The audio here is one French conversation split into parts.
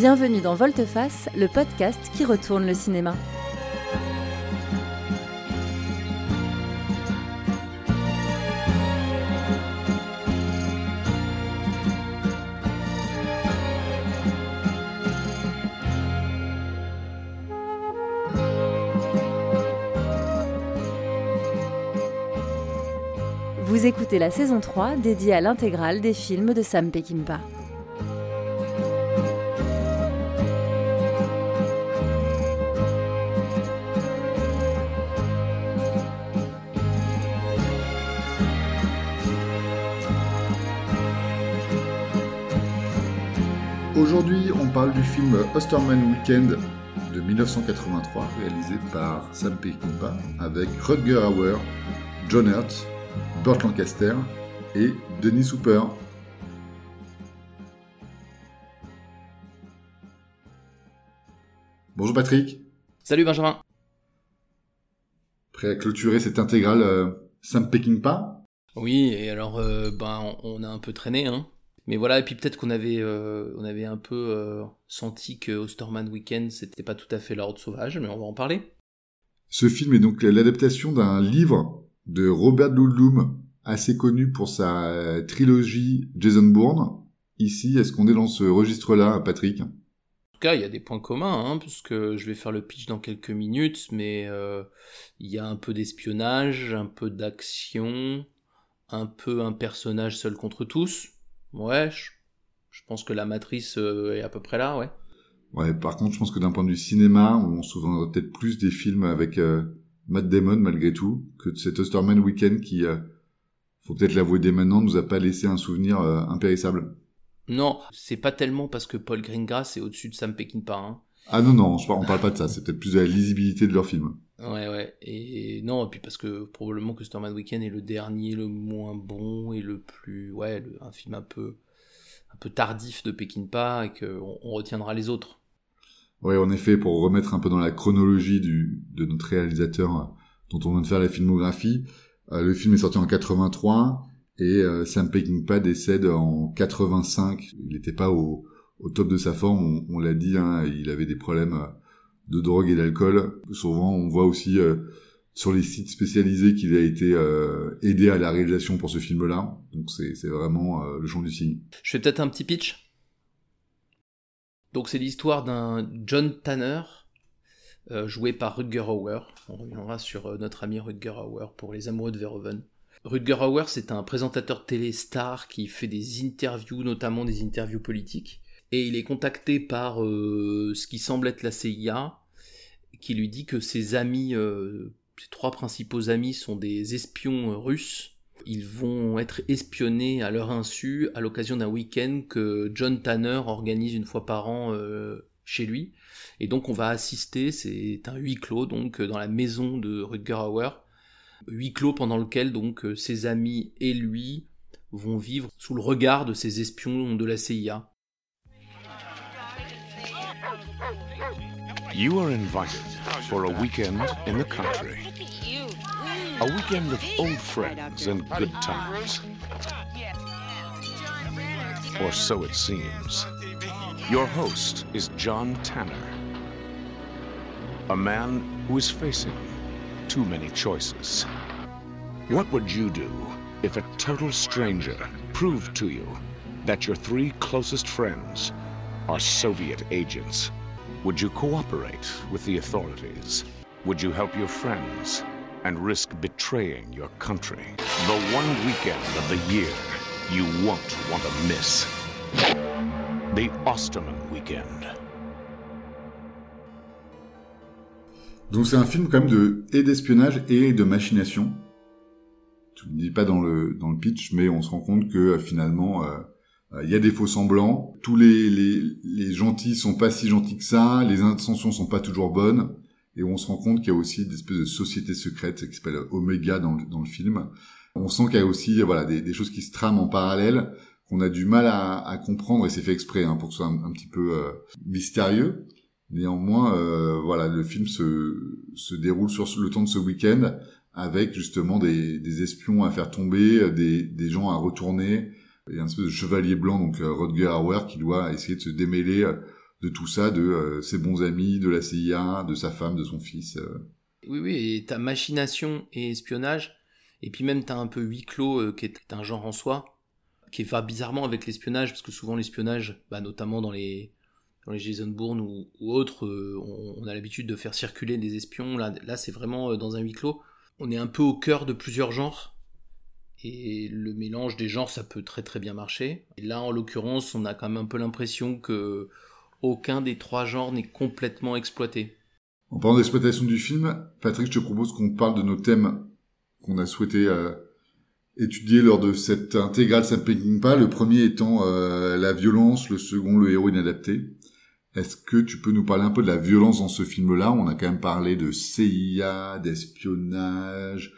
Bienvenue dans Volteface, le podcast qui retourne le cinéma. Vous écoutez la saison 3 dédiée à l'intégrale des films de Sam Peckinpah. Aujourd'hui, on parle du film Osterman Weekend de 1983, réalisé par Sam Peckinpah, avec Rutger Hauer, John Hurt, Burt Lancaster et Denis Hooper. Bonjour Patrick. Salut Benjamin. Prêt à clôturer cette intégrale euh, Sam Peckinpah? Oui, et alors euh, ben on a un peu traîné, hein. Mais voilà, et puis peut-être qu'on avait, euh, on avait un peu senti que Osterman Weekend c'était pas tout à fait l'ordre sauvage, mais on va en parler. Ce film est donc l'adaptation d'un livre de Robert Ludlum, assez connu pour sa trilogie Jason Bourne. Ici, est-ce qu'on est dans ce registre-là, Patrick? En tout cas, il y a des points communs, hein, puisque je vais faire le pitch dans quelques minutes, mais euh, il y a un peu d'espionnage, un peu d'action, un peu un personnage seul contre tous. Ouais, je, pense que la matrice euh, est à peu près là, ouais. Ouais, par contre, je pense que d'un point de vue cinéma, on se souviendra peut-être plus des films avec euh, Matt Damon, malgré tout, que de cet Osterman Weekend qui, faut peut-être l'avouer dès maintenant, nous a pas laissé un souvenir impérissable. Non, c'est pas tellement parce que Paul Greengrass est au-dessus de Sam Peckinpah. Hein. Ah non, non, on parle pas de ça, c'est peut-être plus de la lisibilité de leur film. Ouais, ouais, et non, et puis parce que probablement que Storman Weekend est le dernier, le moins bon et le plus, ouais, un film un peu, un peu tardif de Peckinpah et qu'on on retiendra les autres. Ouais, en effet, pour remettre un peu dans la chronologie du, de notre réalisateur euh, dont on vient de faire la filmographie, euh, le film est sorti en 83 et euh, Sam Peckinpah décède en 85. Il n'était pas au, au, top de sa forme, on, l'a dit, hein, il avait des problèmes euh, de drogue et d'alcool. Souvent, on voit aussi sur les sites spécialisés qu'il a été aidé à la réalisation pour ce film-là. Donc c'est vraiment le champ du signe. Je fais peut-être un petit pitch? Donc c'est l'histoire d'un John Tanner euh, joué par Rutger Hauer. On reviendra sur euh, notre ami Rutger Hauer pour les amoureux de Verhoeven. Rutger Hauer, c'est un présentateur télé star qui fait des interviews, notamment des interviews politiques. Et il est contacté par euh, ce qui semble être la CIA, qui lui dit que ses amis, ses trois principaux amis, sont des espions russes. Ils vont être espionnés à leur insu à l'occasion d'un week-end que John Tanner organise une fois par an chez lui. Et donc on va assister, c'est un huis clos donc dans la maison de Rutger Hauer, huis clos pendant lequel donc ses amis et lui vont vivre sous le regard de ces espions de la CIA. You are invited for a weekend in the country. A weekend of old friends and good times. Or so it seems. Your host is John Tanner, a man who is facing too many choices. What would you do if a total stranger proved to you that your three closest friends are Soviet agents? Would you cooperate with the authorities? Would you help your friends and risk betraying your country? The one weekend of the year you won't want to miss. The Osterman Weekend. Donc c'est un film quand même d'espionnage et de machination. Tu ne dis pas dans le pitch, mais on se rend compte que euh, finalement euh, il y a des faux semblants. Tous les, les les gentils sont pas si gentils que ça. Les intentions sont pas toujours bonnes. Et on se rend compte qu'il y a aussi des espèces de sociétés secrètes qui s'appelle Omega dans le, dans le film. On sent qu'il y a aussi voilà des, des choses qui se trament en parallèle qu'on a du mal à, comprendre et c'est fait exprès hein, pour que ce soit un, petit peu euh, mystérieux. Néanmoins, euh, voilà, le film se, se déroule sur le temps de ce week-end avec justement des, espions à faire tomber, des, des gens à retourner, et un espèce de chevalier blanc, donc euh, Rodger Hauer, qui doit essayer de se démêler de tout ça, de ses bons amis, de la CIA, de sa femme, de son fils. Oui, oui, et t'as machination et espionnage, et puis même t'as un peu huis clos qui est un genre en soi, qui va bizarrement avec l'espionnage, parce que souvent l'espionnage, bah, notamment dans les, dans les Jason Bourne ou, autres, on, a l'habitude de faire circuler des espions. Là, là c'est vraiment dans un huis clos. On est un peu au cœur de plusieurs genres. Et le mélange des genres, ça peut très très bien marcher. Et là, en l'occurrence, on a quand même un peu l'impression que aucun des trois genres n'est complètement exploité. En parlant d'exploitation du film, Patrick, je te propose qu'on parle de nos thèmes qu'on a souhaité euh, étudier lors de cette intégrale Sam Peckinpah. Le premier étant euh, la violence, le second le héros inadapté. Est-ce que tu peux nous parler un peu de la violence dans ce film-là? On a quand même parlé de CIA, d'espionnage,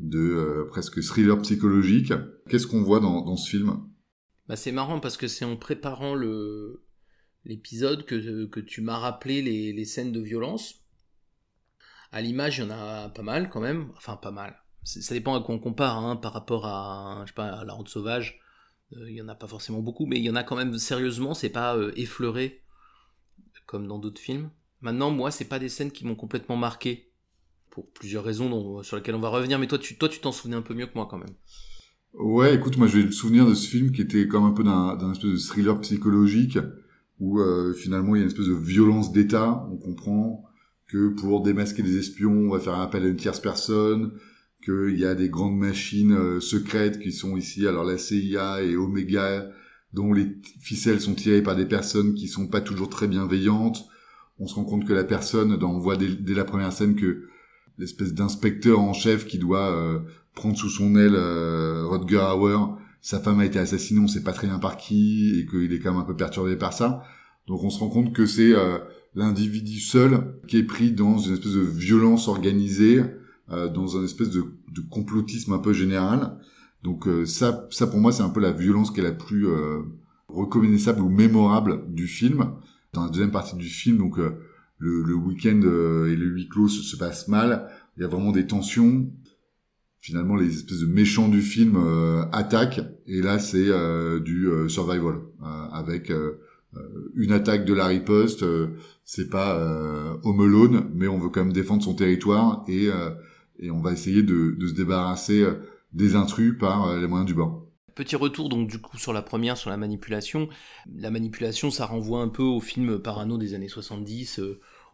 de euh, presque thriller psychologique. Qu'est-ce qu'on voit dans, dans, ce film? Bah C'est marrant parce que c'est en préparant le l'épisode que, que tu m'as rappelé les, les scènes de violence. À l'image, il y en a pas mal quand même. Enfin, pas mal. Ça dépend à quoi on compare hein, par rapport à, je sais pas, à La Ronde Sauvage. Euh, il y en a pas forcément beaucoup, mais il y en a quand même sérieusement. C'est pas euh, effleuré comme dans d'autres films. Maintenant, moi, c'est pas des scènes qui m'ont complètement marqué pour plusieurs raisons sur lesquelles on va revenir, mais toi, tu toi, tu t'en souvenais un peu mieux que moi quand même. Ouais, écoute, moi, j'ai le souvenir de ce film qui était comme un peu d'un espèce de thriller psychologique où euh, finalement il y a une espèce de violence d'État. On comprend que pour démasquer des espions, on va faire appel à une tierce personne, qu'il y a des grandes machines euh, secrètes qui sont ici, alors la CIA et Omega, dont les ficelles sont tirées par des personnes qui sont pas toujours très bienveillantes. On se rend compte que la personne, on voit dès la première scène que l'espèce d'inspecteur en chef qui doit euh, prendre sous son aile euh, Rodger Hauer. Sa femme a été assassinée, on sait pas très bien par qui, et qu'il est quand même un peu perturbé par ça. Donc on se rend compte que c'est euh, l'individu seul qui est pris dans une espèce de violence organisée, euh, dans un espèce de, de, complotisme un peu général. Donc ça, ça pour moi c'est un peu la violence qui est la plus reconnaissable ou mémorable du film. Dans la deuxième partie du film, donc le, le week-end euh, et le huis clos se, se passent mal. Il y a vraiment des tensions. Finalement, les espèces de méchants du film euh, attaquent. Et là, c'est euh, du survival avec une attaque de la riposte. c'est pas home alone, mais on veut quand même défendre son territoire et et on va essayer de, de se débarrasser des intrus par les moyens du bord. Petit retour donc du coup sur la première, sur la manipulation. La manipulation, ça renvoie un peu au film Parano des années 70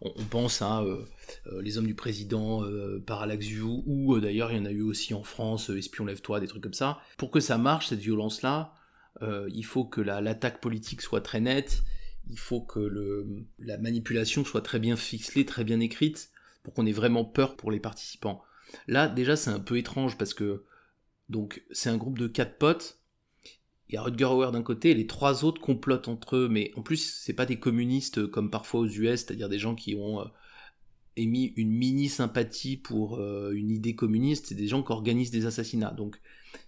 on, pense à euh, euh, Les Hommes du Président, euh, Parallax View, ou d'ailleurs il y en a eu aussi en France, Espion Lève-toi, des trucs comme ça. Pour que ça marche, cette violence-là, il faut que l'attaque politique soit très nette, il faut que la manipulation soit très bien ficelée, très bien écrite, pour qu'on ait vraiment peur pour les participants. Là, déjà, c'est un peu étrange parce que donc c'est un groupe de quatre potes il y a Rutger Hauer d'un côté et les trois autres complotent entre eux, mais en plus, c'est pas des communistes comme parfois aux US, c'est-à-dire des gens qui ont euh, émis une mini sympathie pour euh, une idée communiste, c'est des gens qui organisent des assassinats. Donc,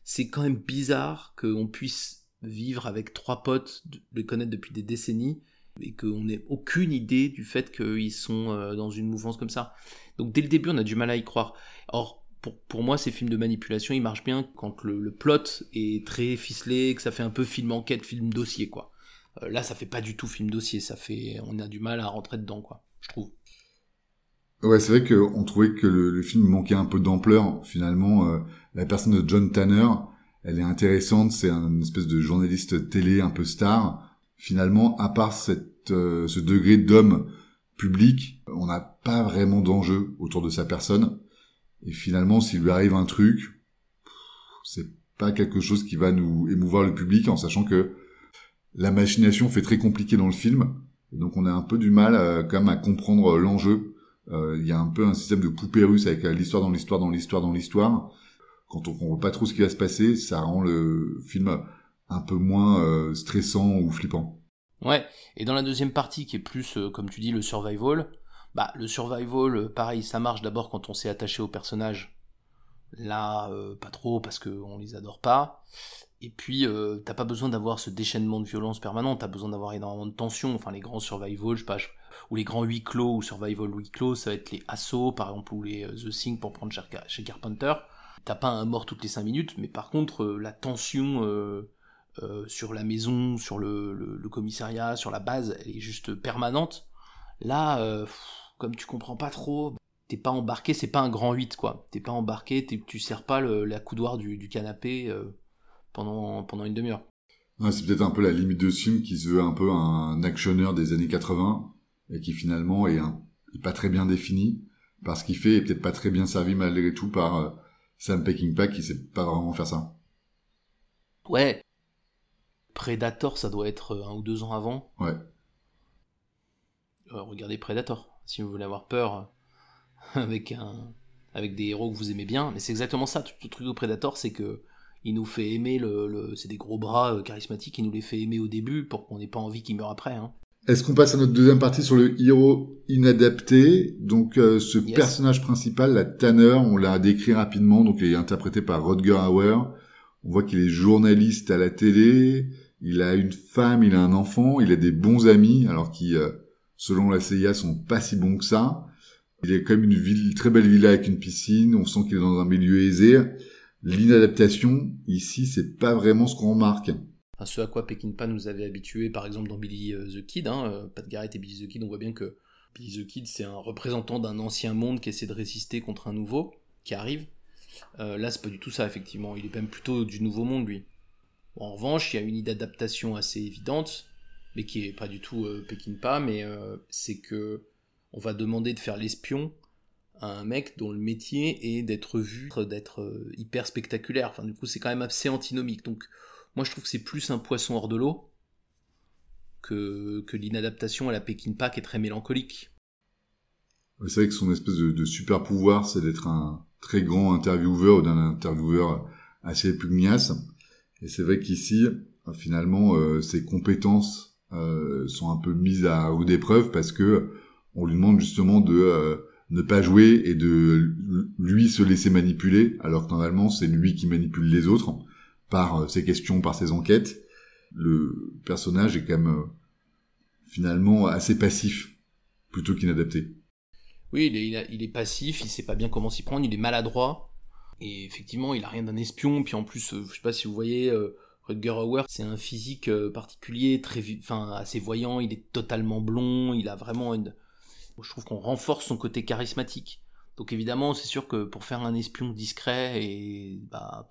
c'est quand même bizarre qu'on puisse vivre avec trois potes, les connaître depuis des décennies, et qu'on n'ait aucune idée du fait qu'ils sont euh, dans une mouvance comme ça. Donc, dès le début, on a du mal à y croire. Or, pour, moi, ces films de manipulation, ils marchent bien quand le, plot est très ficelé, que ça fait un peu film enquête, film dossier, quoi. Euh, là, ça fait pas du tout film dossier, ça fait, on a du mal à rentrer dedans, quoi, je trouve. Ouais, c'est vrai qu'on trouvait que le, film manquait un peu d'ampleur. Finalement, euh, la personne de John Tanner, elle est intéressante. C'est un espèce de journaliste télé un peu star. Finalement, à part cette, euh, ce degré d'homme public, on n'a pas vraiment d'enjeu autour de sa personne. Et finalement, s'il lui arrive un truc, c'est pas quelque chose qui va nous émouvoir le public en sachant que la machination fait très compliqué dans le film. donc on a un peu du mal euh, quand même à comprendre l'enjeu. Euh, il y a un peu un système de poupée russe avec euh, l'histoire dans l'histoire dans l'histoire dans l'histoire. Quand on comprend pas trop ce qui va se passer, ça rend le film un peu moins stressant ou flippant. Ouais, et dans la deuxième partie qui est plus, comme tu dis, le survival, bah, le survival, euh, pareil, ça marche d'abord quand on s'est attaché aux personnages. Là, euh, pas trop parce qu'on les adore pas. Et puis, euh, t'as pas besoin d'avoir ce déchaînement de violence permanent, t'as besoin d'avoir énormément de tension. Enfin, les grands survival, je sais pas, ou les grands huis clos ou survival huis clos, ça va être les assauts, par exemple, ou les The Thing pour prendre chez Carpenter. T'as pas un mort toutes les 5 minutes, mais par contre, la tension sur la maison, sur le, commissariat, sur la base, elle est juste permanente. Là, comme tu comprends pas trop, t'es pas embarqué, c'est pas un grand 8 quoi. T'es pas embarqué, tu sers pas la coudoir du, canapé pendant, pendant une demi-heure. c'est peut-être un peu la limite de ce film qui se veut un peu un actionneur des années 80 et qui finalement est, pas très bien défini parce qu'il fait est peut-être pas très bien servi malgré tout par Sam Peckinpah qui sait pas vraiment faire ça. Ouais. Predator, ça doit être un ou deux ans avant. Ouais. Euh, regardez Predator, si vous voulez avoir peur avec un avec des héros que vous aimez bien. Mais c'est exactement ça, tout le truc de Predator, c'est que il nous fait aimer le, c'est des gros bras euh, charismatiques, il nous les fait aimer au début pour qu'on n'ait pas envie qu'il meure après. Hein. Est-ce qu'on passe à notre deuxième partie sur le héros inadapté? Donc euh, ce personnage principal, la Tanner, on l'a décrit rapidement, donc il est interprété par Rodger Hauer. On voit qu'il est journaliste à la télé, il a une femme, il a un enfant, il a des bons amis, alors qui, euh, selon la CIA, sont pas si bons que ça. Il est quand même une ville, très belle villa avec une piscine, on sent qu'il est dans un milieu aisé. L'inadaptation, ici, c'est pas vraiment ce qu'on remarque ce à quoi Peckinpah nous avait habitué, par exemple dans Billy euh, the Kid, hein, euh, Pat Garrett et Billy the Kid, on voit bien que Billy the Kid c'est un représentant d'un ancien monde qui essaie de résister contre un nouveau qui arrive. Euh, là c'est pas du tout ça effectivement, il est même plutôt du nouveau monde lui. en revanche, il y a une idée d'adaptation assez évidente, mais qui est pas du tout euh, Peckinpah, mais c'est que on va demander de faire l'espion à un mec dont le métier est d'être vu, d'être hyper spectaculaire. Enfin, du coup, c'est quand même assez antinomique. Donc, moi, je trouve que c'est plus un poisson hors de l'eau que, que l'inadaptation à la Pékin qui est très mélancolique. C'est vrai que son espèce de, super pouvoir, c'est d'être un très grand intervieweur ou d'un intervieweur assez pugnace. Et c'est vrai qu'ici, finalement, euh, ses compétences euh, sont un peu mises à rude épreuve parce que on lui demande justement de euh, ne pas jouer et de lui se laisser manipuler, alors que normalement c'est lui qui manipule les autres par euh, ses questions, par ses enquêtes, le personnage est quand même euh, finalement assez passif plutôt qu'inadapté. Oui, il est, il, est, passif, il sait pas bien comment s'y prendre, il est maladroit. Et effectivement, il a rien d'un espion. Puis en plus, euh, je sais pas si vous voyez, Rutger Hauer, c'est un physique particulier, très, enfin, assez voyant. Il est totalement blond. Il a vraiment une. Je trouve qu'on renforce son côté charismatique. Donc évidemment, c'est sûr que pour faire un espion discret et bah,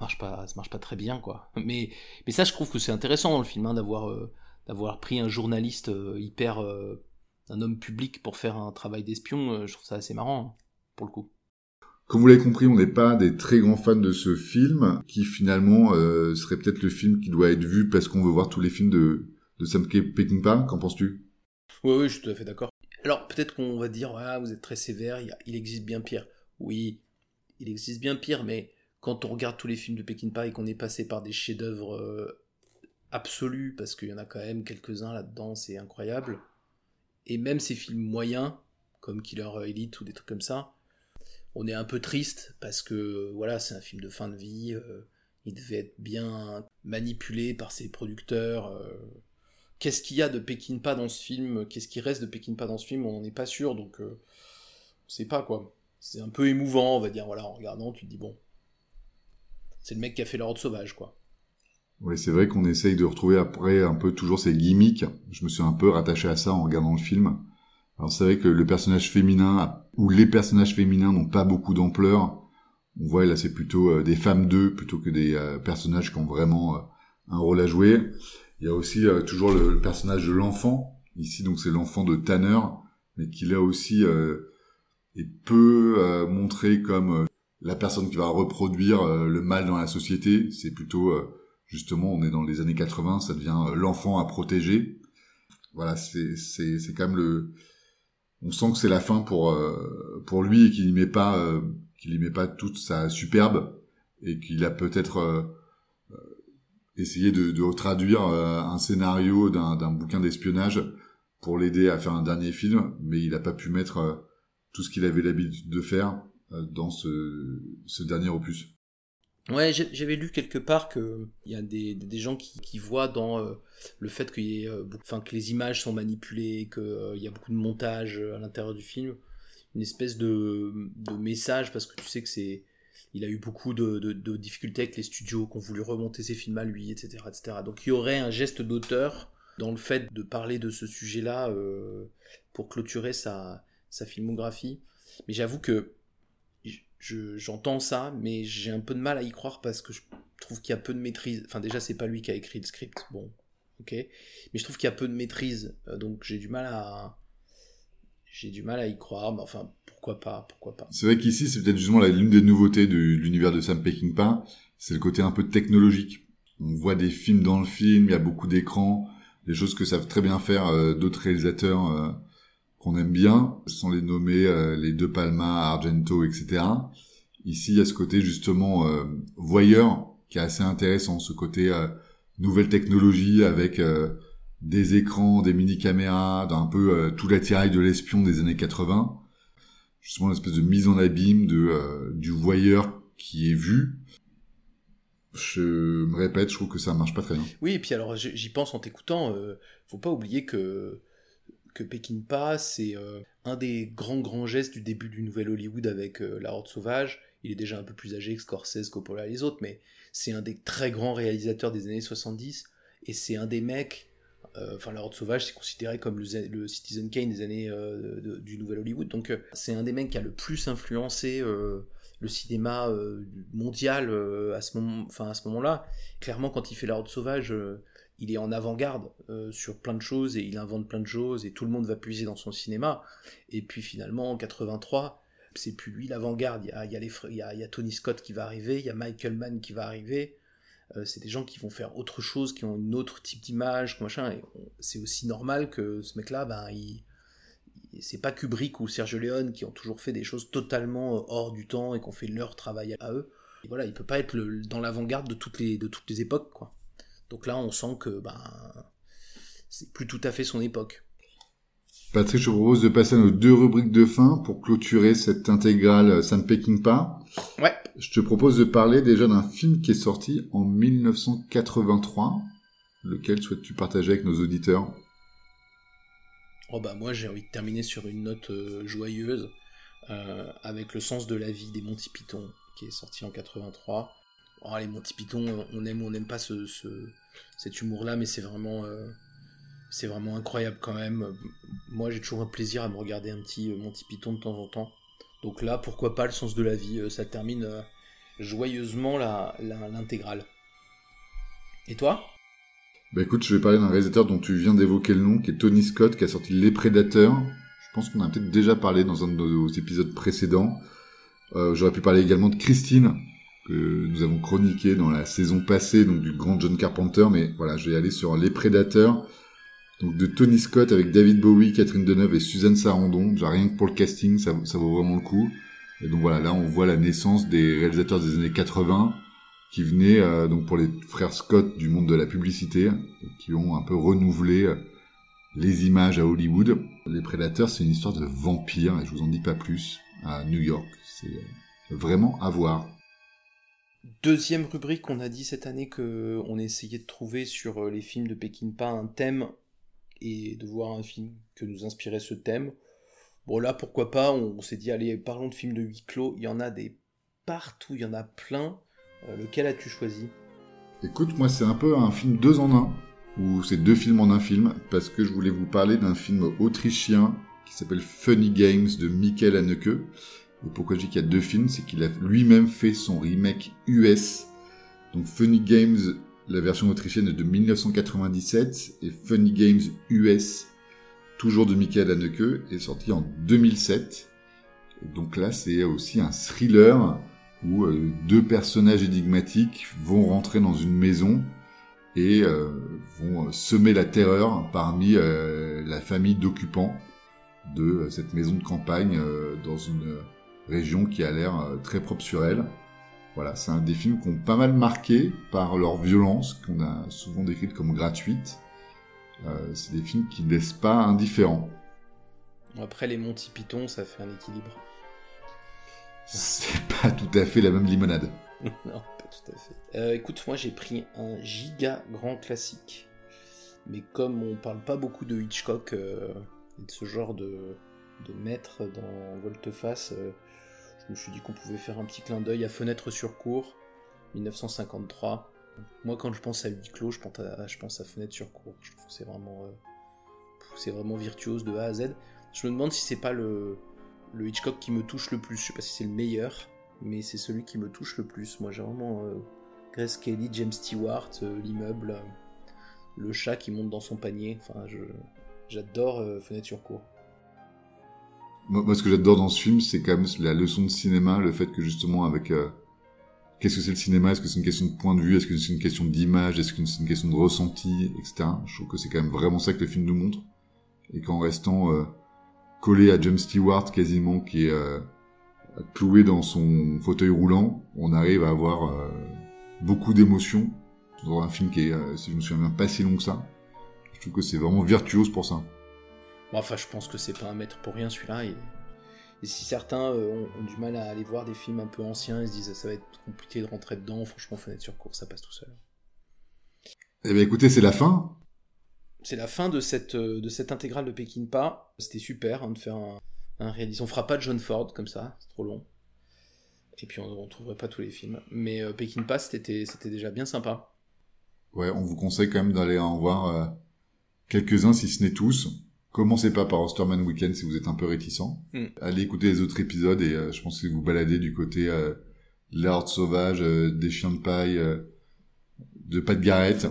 marche pas, ça marche pas très bien, quoi. Mais, mais ça, je trouve que c'est intéressant dans le film, hein, d'avoir, euh, d'avoir pris un journaliste euh, hyper, euh, un homme public pour faire un travail d'espion. je trouve ça assez marrant, hein, pour le coup. Comme vous l'avez compris, on n'est pas des très grands fans de ce film, qui finalement serait peut-être le film qui doit être vu parce qu'on veut voir tous les films de, de Sam Peckinpah. Qu'en penses-tu? Oui, oui, je suis tout à fait d'accord. Alors peut-être qu'on va dire, ah, vous êtes très sévère, il existe bien pire. Oui, il existe bien pire, mais quand on regarde tous les films de Peckinpah et qu'on est passé par des chefs-d'œuvre euh, absolus, parce qu'il y en a quand même quelques-uns là-dedans, c'est incroyable. Et même ces films moyens, comme Killer Elite ou des trucs comme ça, on est un peu triste parce que voilà, c'est un film de fin de vie. Euh, il devait être bien manipulé par ses producteurs. Euh. Qu'est-ce qu'il y a de Peckinpah dans ce film? Qu'est-ce qui reste de Peckinpah dans ce film? On n'en est pas sûr, donc on sait pas quoi. C'est un peu émouvant, on va dire. Voilà, en regardant, tu te dis bon, c'est le mec qui a fait l'ordre sauvage, quoi. Oui, c'est vrai qu'on essaye de retrouver après un peu toujours ces gimmicks. Je me suis un peu rattaché à ça en regardant le film. Alors c'est vrai que le personnage féminin, ou les personnages féminins n'ont pas beaucoup d'ampleur. On voit là c'est plutôt euh, des femmes d'eux plutôt que des euh, personnages qui ont vraiment euh, un rôle à jouer. Il y a aussi toujours le, personnage de l'enfant. Ici donc c'est l'enfant de Tanner, mais qui là aussi est peu montré comme la personne qui va reproduire le mal dans la société. C'est plutôt, justement, on est dans les années 80, ça devient l'enfant à protéger. Voilà, c'est c'est c'est quand même le. On sent que c'est la fin pour pour lui et qu'il n'y met pas qu'il y met pas toute sa superbe et qu'il a peut-être essayé de, de traduire un scénario d'un d'un bouquin d'espionnage pour l'aider à faire un dernier film, mais il n'a pas pu mettre tout ce qu'il avait l'habitude de faire euh, dans ce, ce dernier opus. Ouais, j'avais lu quelque part qu'il y a des, des gens qui, voient dans euh, le fait euh, que les images sont manipulées, qu'il y a beaucoup de montage à l'intérieur du film, une espèce de, de, message, parce que tu sais que c'est il a eu beaucoup de, de, difficultés avec les studios qui ont voulu remonter ses films à lui, etc. etc. Donc il y aurait un geste d'auteur dans le fait de parler de ce sujet-là euh, pour clôturer sa, sa filmographie. Mais j'avoue que j'entends ça, mais j'ai un peu de mal à y croire parce que je trouve qu'il y a peu de maîtrise. Enfin, déjà, c'est pas lui qui a écrit le script, bon, ok. Mais je trouve qu'il y a peu de maîtrise, euh, donc j'ai du mal à. J'ai du mal à y croire, mais enfin, pourquoi pas, pourquoi pas. C'est vrai qu'ici, c'est peut-être justement l'une des nouveautés de l'univers de Sam Peckinpah, c'est le côté un peu technologique. On voit des films dans le film, il y a beaucoup d'écrans, des choses que savent très bien faire euh, d'autres réalisateurs euh, qu'on aime bien, sans les nommer euh, les deux Palma, Argento, etc. Ici, il y a ce côté justement euh, voyeur qui est assez intéressant, ce côté euh, nouvelle technologie avec des écrans, des mini-caméras, d'un peu tout l'attirail de l'espion des années 80. Justement, une espèce de mise en abîme de du voyeur qui est vu. Je me répète, je trouve que ça marche pas très bien. Oui, et puis alors j'y pense en t'écoutant, faut pas oublier que que Peckinpah, c'est euh, un des grands grands gestes du début du nouvel Hollywood avec euh, La Horde Sauvage. Il est déjà un peu plus âgé que Scorsese, Coppola et les autres, mais c'est un des très grands réalisateurs des années 70, et c'est un des mecs, euh, enfin La Horde Sauvage c'est considéré comme le, Citizen Kane des années du nouvel Hollywood, donc c'est un des mecs qui a le plus influencé le cinéma mondial à ce moment, enfin à ce moment-là. Clairement, quand il fait La Horde Sauvage, il est en avant-garde euh, sur plein de choses et il invente plein de choses et tout le monde va puiser dans son cinéma. Et puis finalement, en 83, c'est plus lui l'avant-garde. Il y a, y a il, Tony Scott qui va arriver, il y a Michael Mann qui va arriver. Euh, c'est des gens qui vont faire autre chose, qui ont une autre type d'image, machin. Et c'est aussi normal que ce mec-là, ben, il, c'est pas Kubrick ou Sergio Leone qui ont toujours fait des choses totalement euh, hors du temps et qui ont fait leur travail à eux. Et voilà, il peut pas être le, dans l'avant-garde de toutes les de toutes les époques, quoi. Donc là, on sent que ben, c'est plus tout à fait son époque. Patrick, je te propose de passer à nos deux rubriques de fin pour clôturer cette intégrale Sam Peckinpah. Ouais. Je te propose de parler déjà d'un film qui est sorti en 1983. Lequel souhaites-tu partager avec nos auditeurs? Oh bah moi j'ai envie de terminer sur une note euh, joyeuse euh, avec Le sens de la vie des Monty Python qui est sorti en 83 oh, les Monty Python, on aime ou on n'aime pas ce, cet humour-là, mais c'est vraiment, euh, vraiment incroyable quand même. Moi, j'ai toujours un plaisir à me regarder un petit euh, Monty Python de temps en temps. Donc là, pourquoi pas le sens de la vie euh, Ça termine joyeusement l'intégrale. Et toi? Bah écoute, je vais parler d'un réalisateur dont tu viens d'évoquer le nom, qui est Tony Scott, qui a sorti Les Prédateurs. Je pense qu'on a peut-être déjà parlé dans un de nos épisodes précédents. J'aurais pu parler également de Christine, que nous avons chroniqué dans la saison passée, donc du grand John Carpenter, mais voilà, je vais aller sur Les Prédateurs, donc de Tony Scott avec David Bowie, Catherine Deneuve et Suzanne Sarandon. Déjà rien que pour le casting, ça, ça vaut vraiment le coup. Et donc voilà, là on voit la naissance des réalisateurs des années 80 qui venaient euh, donc pour les frères Scott du monde de la publicité, qui ont un peu renouvelé euh, les images à Hollywood. Les Prédateurs, c'est une histoire de vampires, et je vous en dis pas plus, à New York. C'est euh, vraiment à voir. Deuxième rubrique, qu'on a dit cette année que on essayait de trouver sur euh, les films de Peckinpah un thème et de voir un film que nous inspirait ce thème. Bon là, pourquoi pas, on, s'est dit, allez, parlons de films de huis clos, il y en a des partout, il y en a plein. Euh, lequel as-tu choisi? Écoute, moi c'est un peu un film deux en un, ou c'est deux films en un film, parce que je voulais vous parler d'un film autrichien qui s'appelle Funny Games de Michael Haneke, et pourquoi je dis qu'il y a deux films, c'est qu'il a lui-même fait son remake US. Donc Funny Games, la version autrichienne de 1997, et Funny Games US, toujours de Michael Haneke, est sorti en 2007. donc là, c'est aussi un thriller où euh, deux personnages énigmatiques vont rentrer dans une maison et euh, vont semer la terreur parmi euh, la famille d'occupants de cette maison de campagne dans une région qui a l'air euh, très propre sur elle. Voilà, c'est un des films qui ont pas mal marqué par leur violence, qu'on a souvent décrite comme gratuite. Euh, c'est des films qui ne laissent pas indifférents. Après les Monty Python, ça fait un équilibre. C'est pas tout à fait la même limonade. non, pas tout à fait. Euh, écoute, moi j'ai pris un giga grand classique. Mais comme on parle pas beaucoup de Hitchcock et de ce genre de, de maître dans Volteface, Je me suis dit qu'on pouvait faire un petit clin d'œil à Fenêtre sur cour, 1953. Moi, quand je pense à huis clos, je pense à, Fenêtre sur cour. Je trouve que c'est vraiment, euh, c'est vraiment virtuose de A à Z. Je me demande si c'est pas le, Hitchcock qui me touche le plus. Je sais pas si c'est le meilleur, mais c'est celui qui me touche le plus. Moi, j'ai vraiment euh, Grace Kelly, James Stewart, euh, l'immeuble, le chat qui monte dans son panier. J'adore Fenêtre sur cour. Moi, ce que j'adore dans ce film, c'est quand même la leçon de cinéma, le fait que justement avec euh, qu'est-ce que c'est le cinéma, est-ce que c'est une question de point de vue, est-ce que c'est une question d'image, est-ce que c'est une question de ressenti, etc. Je trouve que c'est quand même vraiment ça que le film nous montre, et qu'en restant euh, collé à James Stewart quasiment, qui est euh, cloué dans son fauteuil roulant, on arrive à avoir euh, beaucoup d'émotions dans un film qui est, euh, si je me souviens bien, pas si long que ça. Je trouve que c'est vraiment virtuose pour ça. Bon, enfin, je pense que c'est pas un maître pour rien celui-là. Et, et si certains euh, ont, ont du mal à aller voir des films un peu anciens, ils se disent ça va être compliqué de rentrer dedans, franchement, Fenêtre sur cour, ça passe tout seul. Eh bien écoutez, c'est la fin. C'est la fin de cette, euh, de cette intégrale de Pekin Pas. C'était super hein, de faire un, un réalisme. On fera pas de John Ford comme ça, c'est trop long. Et puis on, on trouverait pas tous les films. Mais euh, Pekin Pas, c'était c'était déjà bien sympa. Ouais, on vous conseille quand même d'aller en voir euh, quelques-uns, si ce n'est tous. Commencez pas par Osterman Weekend si vous êtes un peu réticent. Mm. Allez écouter les autres épisodes et euh, je pense que vous baladez du côté euh, de la Horde sauvage, euh, des chiens de paille, euh, de Pat Garrett.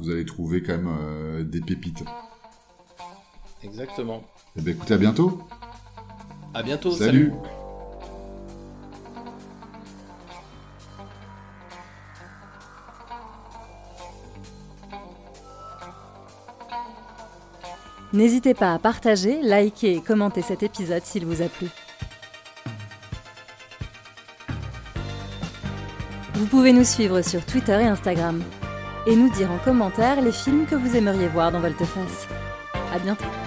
Vous allez trouver quand même euh, des pépites. Exactement. Eh ben écoutez, à bientôt. À bientôt. Salut. N'hésitez pas à partager, liker et commenter cet épisode s'il vous a plu. Vous pouvez nous suivre sur Twitter et Instagram et nous dire en commentaire les films que vous aimeriez voir dans Volteface. À bientôt.